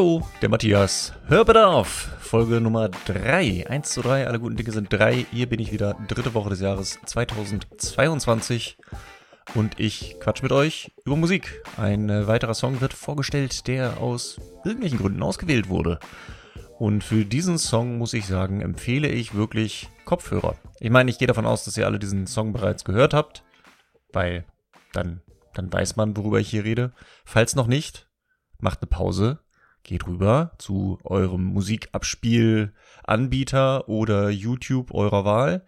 Hallo, der Matthias. Hörbedarf, Folge Nummer 3. 1 zu 3, alle guten Dinge sind 3. Hier bin ich wieder, dritte Woche des Jahres 2022. Und ich quatsch mit euch über Musik. Ein äh, weiterer Song wird vorgestellt, der aus irgendwelchen Gründen ausgewählt wurde. Und für diesen Song muss ich sagen, empfehle ich wirklich Kopfhörer. Ich meine, ich gehe davon aus, dass ihr alle diesen Song bereits gehört habt, weil dann, dann weiß man, worüber ich hier rede. Falls noch nicht, macht eine Pause, geht rüber zu eurem Musikabspielanbieter oder YouTube eurer Wahl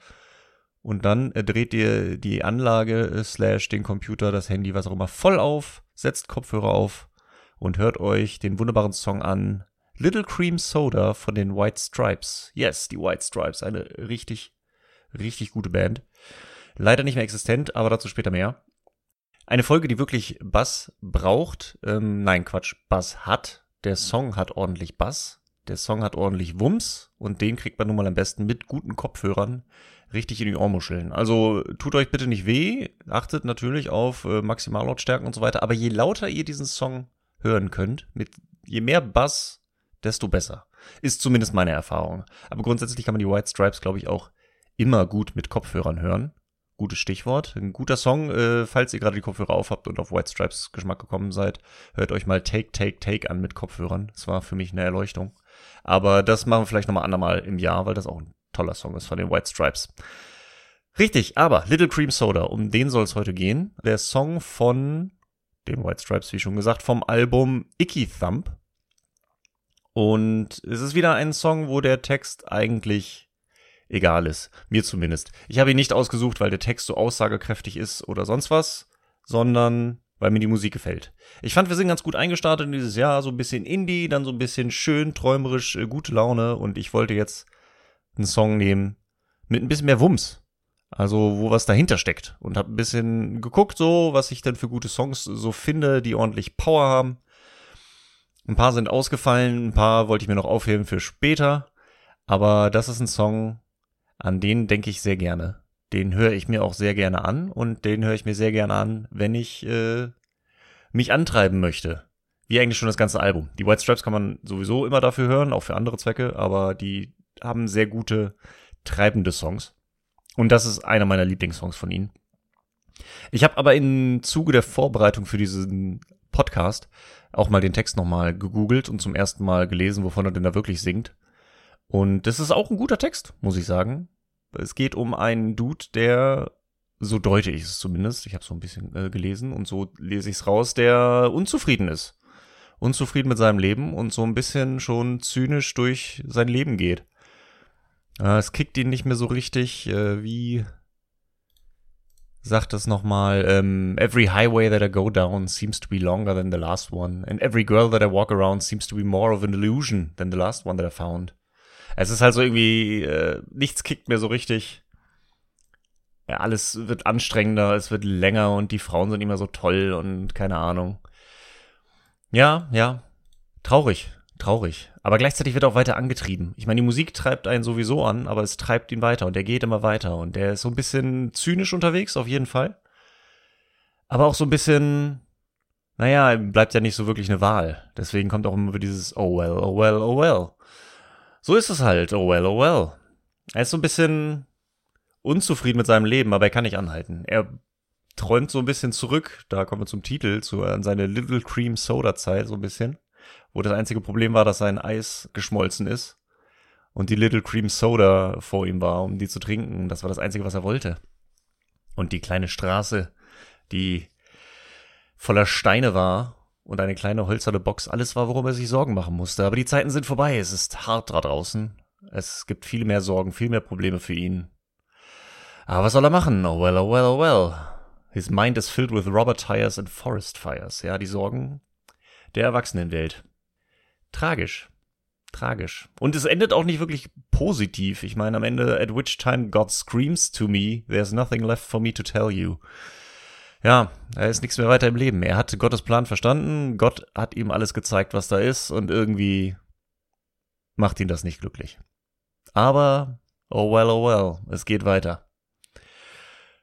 und dann äh, dreht ihr die Anlage äh, slash den Computer, das Handy, was auch immer, voll auf, setzt Kopfhörer auf und hört euch den wunderbaren Song an. Little Cream Soda von den White Stripes. Yes, die White Stripes, eine richtig, richtig gute Band. Leider nicht mehr existent, aber dazu später mehr. Eine Folge, die wirklich Bass braucht. Ähm, nein, Quatsch, Bass hat. Der Song hat ordentlich Bass. Der Song hat ordentlich Wumms und den kriegt man nun mal am besten mit guten Kopfhörern richtig in die Ohrmuscheln. Also tut euch bitte nicht weh, achtet natürlich auf äh, Maximallautstärken und so weiter, aber je lauter ihr diesen Song hören könnt, mit je mehr Bass, desto besser. Ist zumindest meine Erfahrung. Aber grundsätzlich kann man die White Stripes, glaube ich, auch immer gut mit Kopfhörern hören. Gutes Stichwort. Ein guter Song, äh, falls ihr gerade die Kopfhörer aufhabt und auf White Stripes Geschmack gekommen seid, hört euch mal Take, Take, Take an mit Kopfhörern. Das war für mich eine Erleuchtung. Aber das machen wir vielleicht nochmal andermal im Jahr, weil das auch ein toller Song ist von den White Stripes. Richtig, aber Little Cream Soda, um den soll es heute gehen. Der Song von den White Stripes, wie schon gesagt, vom Album Icky Thump. Und es ist wieder ein Song, wo der Text eigentlich egal ist. Mir zumindest. Ich habe ihn nicht ausgesucht, weil der Text so aussagekräftig ist oder sonst was, sondern weil mir die Musik gefällt. Ich fand, wir sind ganz gut eingestartet in dieses Jahr, so ein bisschen Indie, dann so ein bisschen schön, träumerisch, äh, gute Laune und ich wollte jetzt einen Song nehmen mit ein bisschen mehr Wumms. Also, wo was dahinter steckt. Und habe ein bisschen geguckt, so, was ich denn für gute Songs so finde, die ordentlich Power haben. Ein paar sind ausgefallen, ein paar wollte ich mir noch aufheben für später. Aber das ist ein Song, an den denke ich sehr gerne. Den höre ich mir auch sehr gerne an und den höre ich mir sehr gerne an, wenn ich äh, mich antreiben möchte. Wie eigentlich schon das ganze Album. Die White Stripes kann man sowieso immer dafür hören, auch für andere Zwecke, aber die haben sehr gute treibende Songs. Und das ist einer meiner Lieblingssongs von ihnen. Ich habe aber im Zuge der Vorbereitung für diesen Podcast auch mal den Text nochmal gegoogelt und zum ersten Mal gelesen, wovon er denn da wirklich singt. Und das ist auch ein guter Text, muss ich sagen. Es geht um einen Dude, der, so deute ich es zumindest, ich habe so ein bisschen äh, gelesen und so lese ich es raus, der unzufrieden ist. Unzufrieden mit seinem Leben und so ein bisschen schon zynisch durch sein Leben geht. Äh, es kickt ihn nicht mehr so richtig. Äh, wie sagt es nochmal? Ähm, every highway that I go down seems to be longer than the last one. And every girl that I walk around seems to be more of an illusion than the last one that I found. Es ist halt so irgendwie, äh, nichts kickt mehr so richtig. Ja, alles wird anstrengender, es wird länger und die Frauen sind immer so toll und keine Ahnung. Ja, ja. Traurig traurig. Aber gleichzeitig wird auch weiter angetrieben. Ich meine, die Musik treibt einen sowieso an, aber es treibt ihn weiter und er geht immer weiter und der ist so ein bisschen zynisch unterwegs, auf jeden Fall. Aber auch so ein bisschen, naja, bleibt ja nicht so wirklich eine Wahl. Deswegen kommt auch immer dieses Oh well, oh well, oh well. So ist es halt, oh well, oh well. Er ist so ein bisschen unzufrieden mit seinem Leben, aber er kann nicht anhalten. Er träumt so ein bisschen zurück, da kommen wir zum Titel, zu, an seine Little Cream Soda Zeit so ein bisschen wo das einzige Problem war, dass sein Eis geschmolzen ist und die Little Cream Soda vor ihm war, um die zu trinken. Das war das Einzige, was er wollte. Und die kleine Straße, die voller Steine war und eine kleine holzerne Box, alles war, worum er sich Sorgen machen musste. Aber die Zeiten sind vorbei, es ist hart da draußen. Es gibt viel mehr Sorgen, viel mehr Probleme für ihn. Aber was soll er machen? Oh well, oh well, oh well. His mind is filled with rubber tires and forest fires. Ja, die Sorgen der Erwachsenenwelt tragisch. Tragisch. Und es endet auch nicht wirklich positiv. Ich meine, am Ende, at which time God screams to me, there's nothing left for me to tell you. Ja, er ist nichts mehr weiter im Leben. Er hat Gottes Plan verstanden. Gott hat ihm alles gezeigt, was da ist. Und irgendwie macht ihn das nicht glücklich. Aber, oh well, oh well, es geht weiter.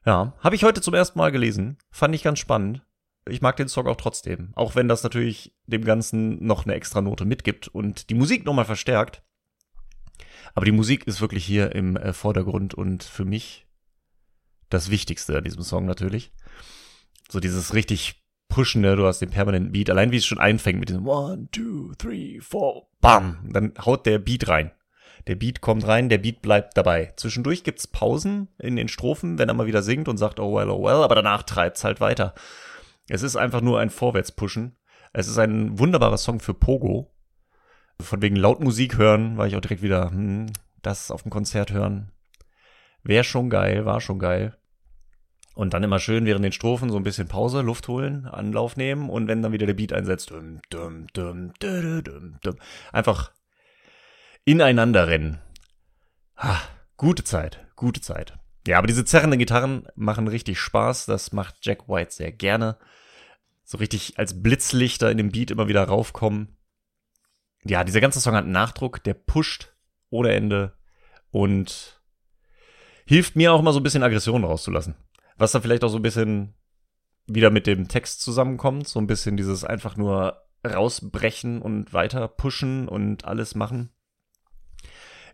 Ja, habe ich heute zum ersten Mal gelesen. Fand ich ganz spannend ich mag den Song auch trotzdem. Auch wenn das natürlich dem Ganzen noch eine extra Note mitgibt und die Musik nochmal verstärkt. Aber die Musik ist wirklich hier im äh, Vordergrund und für mich das Wichtigste an diesem Song natürlich. So dieses richtig pushende, du hast den permanenten Beat, allein wie es schon einfängt mit diesem One, two, three, four, bam, dann haut der Beat rein. Der Beat kommt rein, der Beat bleibt dabei. Zwischendurch gibt's Pausen in den Strophen, wenn er mal wieder singt und sagt, oh well, oh well, aber danach treibt's halt weiter. Es ist einfach nur ein Vorwärtspushen. Es ist ein wunderbarer Song für Pogo. Von wegen Lautmusik hören, war ich auch direkt wieder, hm, das auf dem Konzert hören. Wäre schon geil, war schon geil. Und dann immer schön während den Strophen so ein bisschen Pause, Luft holen, Anlauf nehmen und wenn dann wieder der Beat einsetzt, dum, dum, dum, dum, dum, einfach ineinander rennen. Ha, gute Zeit, gute Zeit. Ja, aber diese zerrenden Gitarren machen richtig Spaß. Das macht Jack White sehr gerne. So richtig als Blitzlichter in dem Beat immer wieder raufkommen. Ja, dieser ganze Song hat einen Nachdruck, der pusht ohne Ende und hilft mir auch mal so ein bisschen Aggression rauszulassen. Was da vielleicht auch so ein bisschen wieder mit dem Text zusammenkommt. So ein bisschen dieses einfach nur rausbrechen und weiter pushen und alles machen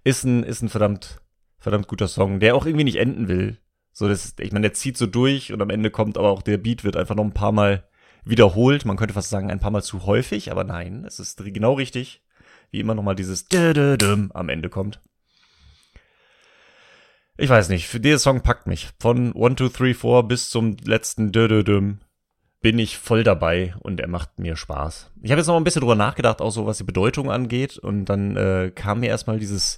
ist ein, ist ein verdammt, verdammt guter Song, der auch irgendwie nicht enden will. So, das, ich meine, der zieht so durch und am Ende kommt aber auch der Beat wird einfach noch ein paar Mal wiederholt. Man könnte fast sagen, ein paar Mal zu häufig, aber nein, es ist genau richtig, wie immer nochmal dieses am Ende kommt. Ich weiß nicht, für dieser Song packt mich. Von 1, 2, 3, 4 bis zum letzten bin ich voll dabei und er macht mir Spaß. Ich habe jetzt noch ein bisschen drüber nachgedacht, auch so was die Bedeutung angeht und dann äh, kam mir erstmal dieses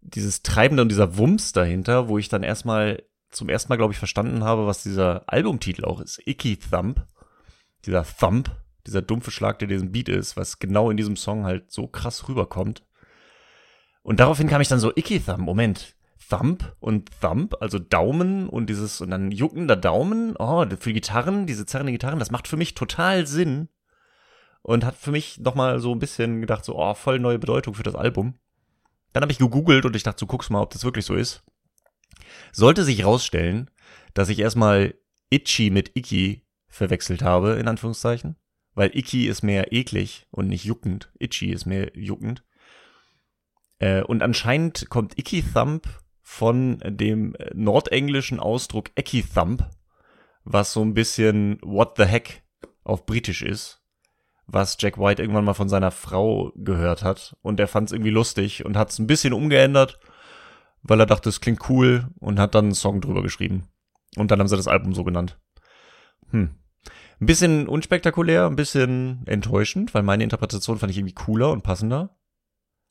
dieses Treibende und dieser Wumms dahinter, wo ich dann erstmal zum ersten Mal, glaube ich, verstanden habe, was dieser Albumtitel auch ist. Icky Thump. Dieser Thump, dieser dumpfe Schlag, der diesen Beat ist, was genau in diesem Song halt so krass rüberkommt. Und daraufhin kam ich dann so, Icky Thump, Moment. Thump und Thump, also Daumen und dieses, und dann juckender Daumen, oh, für Gitarren, diese zerrende Gitarren, das macht für mich total Sinn. Und hat für mich nochmal so ein bisschen gedacht, so, oh, voll neue Bedeutung für das Album. Dann habe ich gegoogelt und ich dachte, so guck's mal, ob das wirklich so ist. Sollte sich rausstellen, dass ich erstmal Itchy mit Icky verwechselt habe, in Anführungszeichen. Weil Icky ist mehr eklig und nicht juckend. Itchy ist mehr juckend. Äh, und anscheinend kommt Icky Thump von dem nordenglischen Ausdruck Ecky Thump, was so ein bisschen What the heck auf Britisch ist was Jack White irgendwann mal von seiner Frau gehört hat. Und er fand es irgendwie lustig und hat es ein bisschen umgeändert, weil er dachte, es klingt cool und hat dann einen Song drüber geschrieben. Und dann haben sie das Album so genannt. Hm. Ein bisschen unspektakulär, ein bisschen enttäuschend, weil meine Interpretation fand ich irgendwie cooler und passender.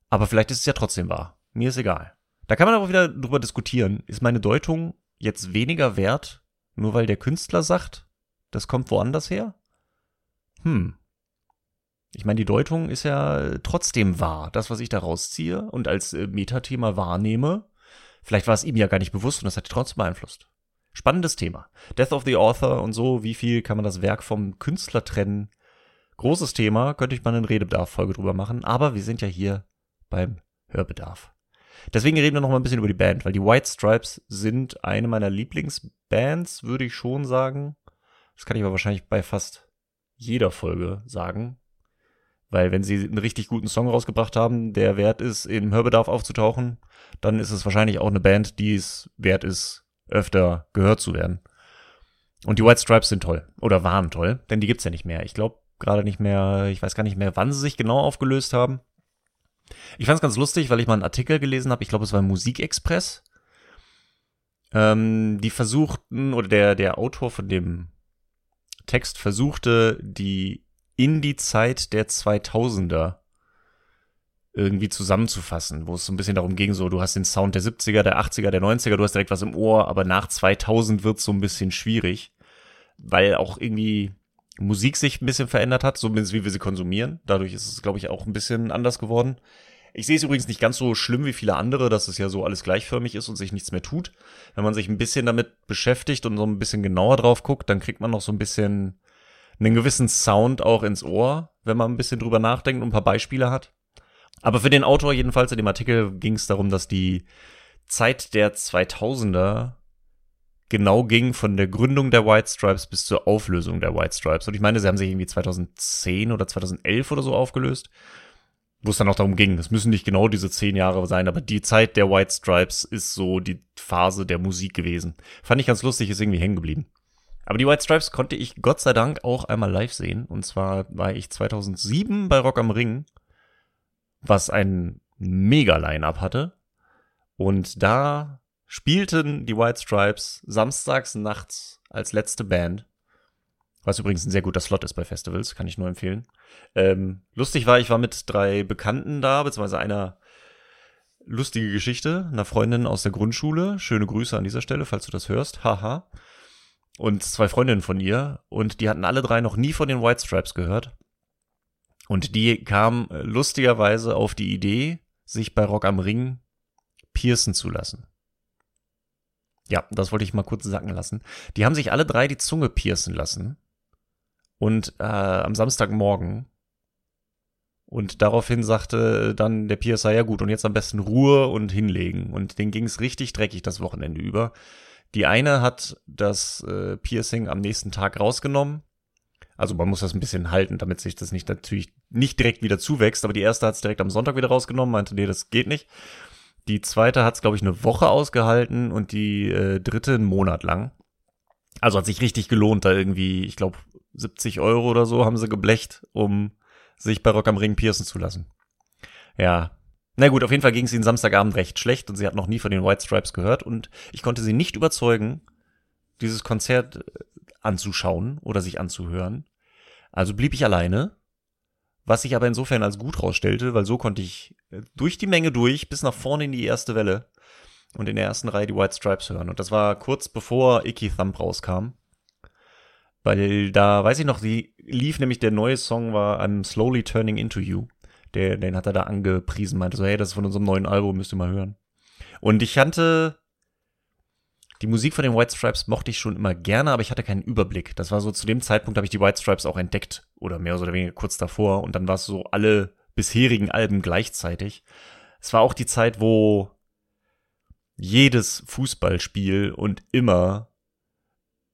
Aber vielleicht ist es ja trotzdem wahr. Mir ist egal. Da kann man aber wieder drüber diskutieren. Ist meine Deutung jetzt weniger wert, nur weil der Künstler sagt, das kommt woanders her? Hm. Ich meine, die Deutung ist ja trotzdem wahr. Das, was ich da rausziehe und als äh, Metathema wahrnehme, vielleicht war es ihm ja gar nicht bewusst und das hat ihn trotzdem beeinflusst. Spannendes Thema. Death of the Author und so, wie viel kann man das Werk vom Künstler trennen? Großes Thema, könnte ich mal eine Redebedarf-Folge drüber machen, aber wir sind ja hier beim Hörbedarf. Deswegen reden wir noch mal ein bisschen über die Band, weil die White Stripes sind eine meiner Lieblingsbands, würde ich schon sagen. Das kann ich aber wahrscheinlich bei fast jeder Folge sagen. Weil wenn sie einen richtig guten Song rausgebracht haben, der wert ist, im Hörbedarf aufzutauchen, dann ist es wahrscheinlich auch eine Band, die es wert ist, öfter gehört zu werden. Und die White Stripes sind toll. Oder waren toll, denn die gibt's ja nicht mehr. Ich glaube gerade nicht mehr, ich weiß gar nicht mehr, wann sie sich genau aufgelöst haben. Ich fand's ganz lustig, weil ich mal einen Artikel gelesen habe, ich glaube es war Musikexpress. Ähm, die versuchten, oder der, der Autor von dem Text versuchte, die in die Zeit der 2000er irgendwie zusammenzufassen, wo es so ein bisschen darum ging, so du hast den Sound der 70er, der 80er, der 90er, du hast direkt was im Ohr, aber nach 2000 wird es so ein bisschen schwierig, weil auch irgendwie Musik sich ein bisschen verändert hat, zumindest wie wir sie konsumieren. Dadurch ist es, glaube ich, auch ein bisschen anders geworden. Ich sehe es übrigens nicht ganz so schlimm wie viele andere, dass es ja so alles gleichförmig ist und sich nichts mehr tut. Wenn man sich ein bisschen damit beschäftigt und so ein bisschen genauer drauf guckt, dann kriegt man noch so ein bisschen einen gewissen Sound auch ins Ohr, wenn man ein bisschen drüber nachdenkt und ein paar Beispiele hat. Aber für den Autor jedenfalls in dem Artikel ging es darum, dass die Zeit der 2000er genau ging von der Gründung der White Stripes bis zur Auflösung der White Stripes. Und ich meine, sie haben sich irgendwie 2010 oder 2011 oder so aufgelöst, wo es dann auch darum ging. Es müssen nicht genau diese zehn Jahre sein, aber die Zeit der White Stripes ist so die Phase der Musik gewesen. Fand ich ganz lustig, ist irgendwie hängen geblieben. Aber die White Stripes konnte ich Gott sei Dank auch einmal live sehen. Und zwar war ich 2007 bei Rock am Ring, was ein mega Line-Up hatte. Und da spielten die White Stripes samstags nachts als letzte Band. Was übrigens ein sehr guter Slot ist bei Festivals, kann ich nur empfehlen. Ähm, lustig war, ich war mit drei Bekannten da, beziehungsweise einer lustige Geschichte, einer Freundin aus der Grundschule. Schöne Grüße an dieser Stelle, falls du das hörst. Haha. Und zwei Freundinnen von ihr. Und die hatten alle drei noch nie von den White Stripes gehört. Und die kamen lustigerweise auf die Idee, sich bei Rock am Ring piercen zu lassen. Ja, das wollte ich mal kurz sacken lassen. Die haben sich alle drei die Zunge piercen lassen. Und äh, am Samstagmorgen. Und daraufhin sagte dann der Piercer, ja gut, und jetzt am besten Ruhe und hinlegen. Und denen ging es richtig dreckig das Wochenende über. Die eine hat das äh, Piercing am nächsten Tag rausgenommen. Also man muss das ein bisschen halten, damit sich das nicht natürlich nicht direkt wieder zuwächst. Aber die erste hat es direkt am Sonntag wieder rausgenommen, meinte, nee, das geht nicht. Die zweite hat es, glaube ich, eine Woche ausgehalten und die äh, dritte einen Monat lang. Also hat sich richtig gelohnt, da irgendwie, ich glaube, 70 Euro oder so haben sie geblecht, um sich bei Rock am Ring piercen zu lassen. Ja. Na gut, auf jeden Fall ging es ihnen Samstagabend recht schlecht und sie hat noch nie von den White Stripes gehört und ich konnte sie nicht überzeugen, dieses Konzert äh, anzuschauen oder sich anzuhören. Also blieb ich alleine was sich aber insofern als gut rausstellte, weil so konnte ich äh, durch die Menge durch bis nach vorne in die erste Welle und in der ersten Reihe die White Stripes hören. Und das war kurz bevor Icky Thump rauskam. Weil da, weiß ich noch, die lief nämlich, der neue Song war I'm Slowly Turning Into You. Der, den hat er da angepriesen, meinte so, hey, das ist von unserem neuen Album, müsst ihr mal hören. Und ich hatte die Musik von den White Stripes mochte ich schon immer gerne, aber ich hatte keinen Überblick. Das war so, zu dem Zeitpunkt habe ich die White Stripes auch entdeckt oder mehr oder weniger kurz davor und dann war es so alle bisherigen Alben gleichzeitig. Es war auch die Zeit, wo jedes Fußballspiel und immer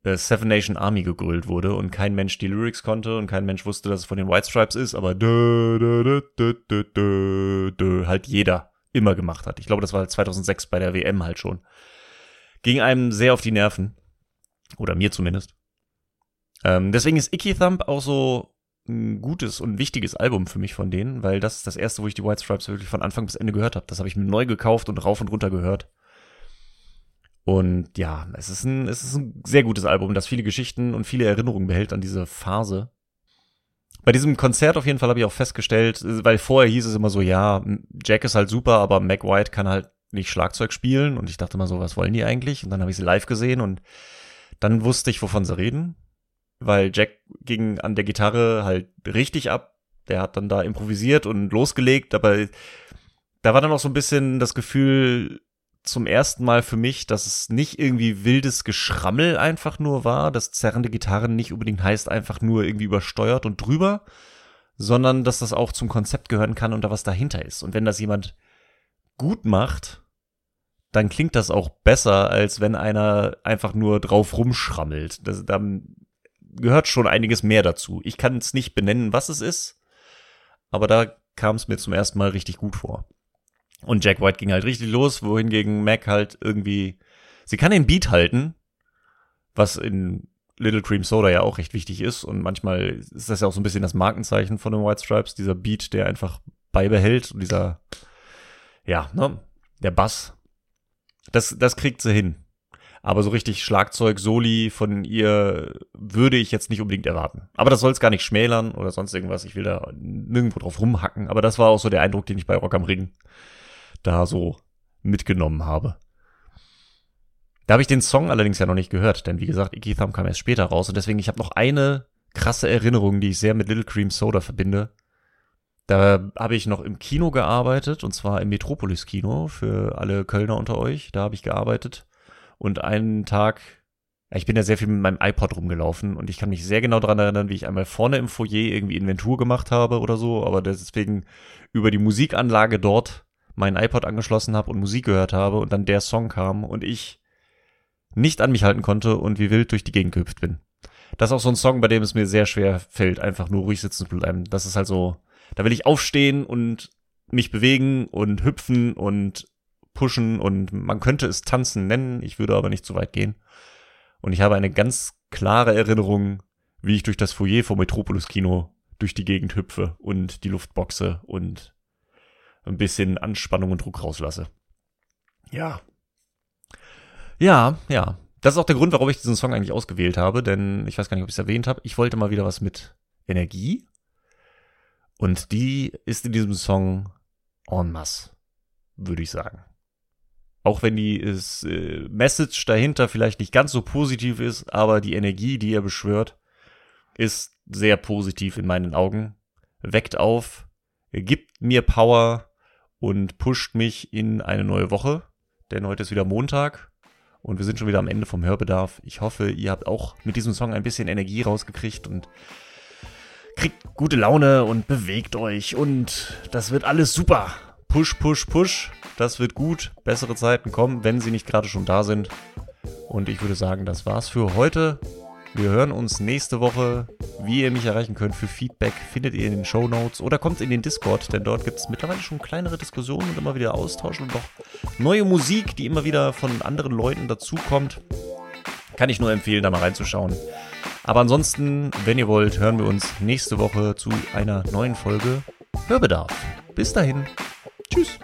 äh, Seven Nation Army gegrölt wurde und kein Mensch die Lyrics konnte und kein Mensch wusste, dass es von den White Stripes ist, aber dö, dö, dö, dö, dö, dö, halt jeder immer gemacht hat. Ich glaube, das war 2006 bei der WM halt schon ging einem sehr auf die Nerven. Oder mir zumindest. Ähm, deswegen ist Icky Thump auch so ein gutes und wichtiges Album für mich von denen, weil das ist das erste, wo ich die White Stripes wirklich von Anfang bis Ende gehört habe. Das habe ich mir neu gekauft und rauf und runter gehört. Und ja, es ist ein, es ist ein sehr gutes Album, das viele Geschichten und viele Erinnerungen behält an diese Phase. Bei diesem Konzert auf jeden Fall habe ich auch festgestellt, weil vorher hieß es immer so, ja, Jack ist halt super, aber Mac White kann halt nicht Schlagzeug spielen und ich dachte mal so, was wollen die eigentlich? Und dann habe ich sie live gesehen und dann wusste ich, wovon sie reden, weil Jack ging an der Gitarre halt richtig ab. Der hat dann da improvisiert und losgelegt, aber da war dann auch so ein bisschen das Gefühl zum ersten Mal für mich, dass es nicht irgendwie wildes Geschrammel einfach nur war, dass zerrende Gitarren nicht unbedingt heißt einfach nur irgendwie übersteuert und drüber, sondern dass das auch zum Konzept gehören kann und da was dahinter ist. Und wenn das jemand gut macht, dann klingt das auch besser, als wenn einer einfach nur drauf rumschrammelt. Das, da gehört schon einiges mehr dazu. Ich kann es nicht benennen, was es ist, aber da kam es mir zum ersten Mal richtig gut vor. Und Jack White ging halt richtig los, wohingegen Mac halt irgendwie, sie kann den Beat halten, was in Little Cream Soda ja auch recht wichtig ist und manchmal ist das ja auch so ein bisschen das Markenzeichen von den White Stripes, dieser Beat, der einfach beibehält und dieser ja, ne, der Bass, das, das kriegt sie hin. Aber so richtig Schlagzeug, Soli von ihr würde ich jetzt nicht unbedingt erwarten. Aber das soll es gar nicht schmälern oder sonst irgendwas. Ich will da nirgendwo drauf rumhacken. Aber das war auch so der Eindruck, den ich bei Rock am Ring da so mitgenommen habe. Da habe ich den Song allerdings ja noch nicht gehört, denn wie gesagt, Icky Thumb kam erst später raus und deswegen, ich habe noch eine krasse Erinnerung, die ich sehr mit Little Cream Soda verbinde. Da habe ich noch im Kino gearbeitet, und zwar im Metropolis Kino für alle Kölner unter euch. Da habe ich gearbeitet. Und einen Tag, ja, ich bin ja sehr viel mit meinem iPod rumgelaufen und ich kann mich sehr genau daran erinnern, wie ich einmal vorne im Foyer irgendwie Inventur gemacht habe oder so, aber deswegen über die Musikanlage dort meinen iPod angeschlossen habe und Musik gehört habe und dann der Song kam und ich nicht an mich halten konnte und wie wild durch die Gegend gehüpft bin. Das ist auch so ein Song, bei dem es mir sehr schwer fällt, einfach nur ruhig sitzen zu bleiben. Das ist halt so, da will ich aufstehen und mich bewegen und hüpfen und pushen und man könnte es tanzen nennen, ich würde aber nicht zu weit gehen. Und ich habe eine ganz klare Erinnerung, wie ich durch das Foyer vom Metropolis Kino durch die Gegend hüpfe und die Luft boxe und ein bisschen Anspannung und Druck rauslasse. Ja. Ja, ja. Das ist auch der Grund, warum ich diesen Song eigentlich ausgewählt habe, denn ich weiß gar nicht, ob ich es erwähnt habe. Ich wollte mal wieder was mit Energie. Und die ist in diesem Song en masse, würde ich sagen. Auch wenn die ist, äh, Message dahinter vielleicht nicht ganz so positiv ist, aber die Energie, die er beschwört, ist sehr positiv in meinen Augen. Weckt auf, gibt mir Power und pusht mich in eine neue Woche. Denn heute ist wieder Montag und wir sind schon wieder am Ende vom Hörbedarf. Ich hoffe, ihr habt auch mit diesem Song ein bisschen Energie rausgekriegt und kriegt gute Laune und bewegt euch. Und das wird alles super. Push, push, push. Das wird gut. Bessere Zeiten kommen, wenn sie nicht gerade schon da sind. Und ich würde sagen, das war's für heute. Wir hören uns nächste Woche. Wie ihr mich erreichen könnt für Feedback, findet ihr in den Show Notes oder kommt in den Discord, denn dort gibt es mittlerweile schon kleinere Diskussionen und immer wieder Austausch und auch neue Musik, die immer wieder von anderen Leuten dazukommt. Kann ich nur empfehlen, da mal reinzuschauen. Aber ansonsten, wenn ihr wollt, hören wir uns nächste Woche zu einer neuen Folge Hörbedarf. Bis dahin. Tschüss.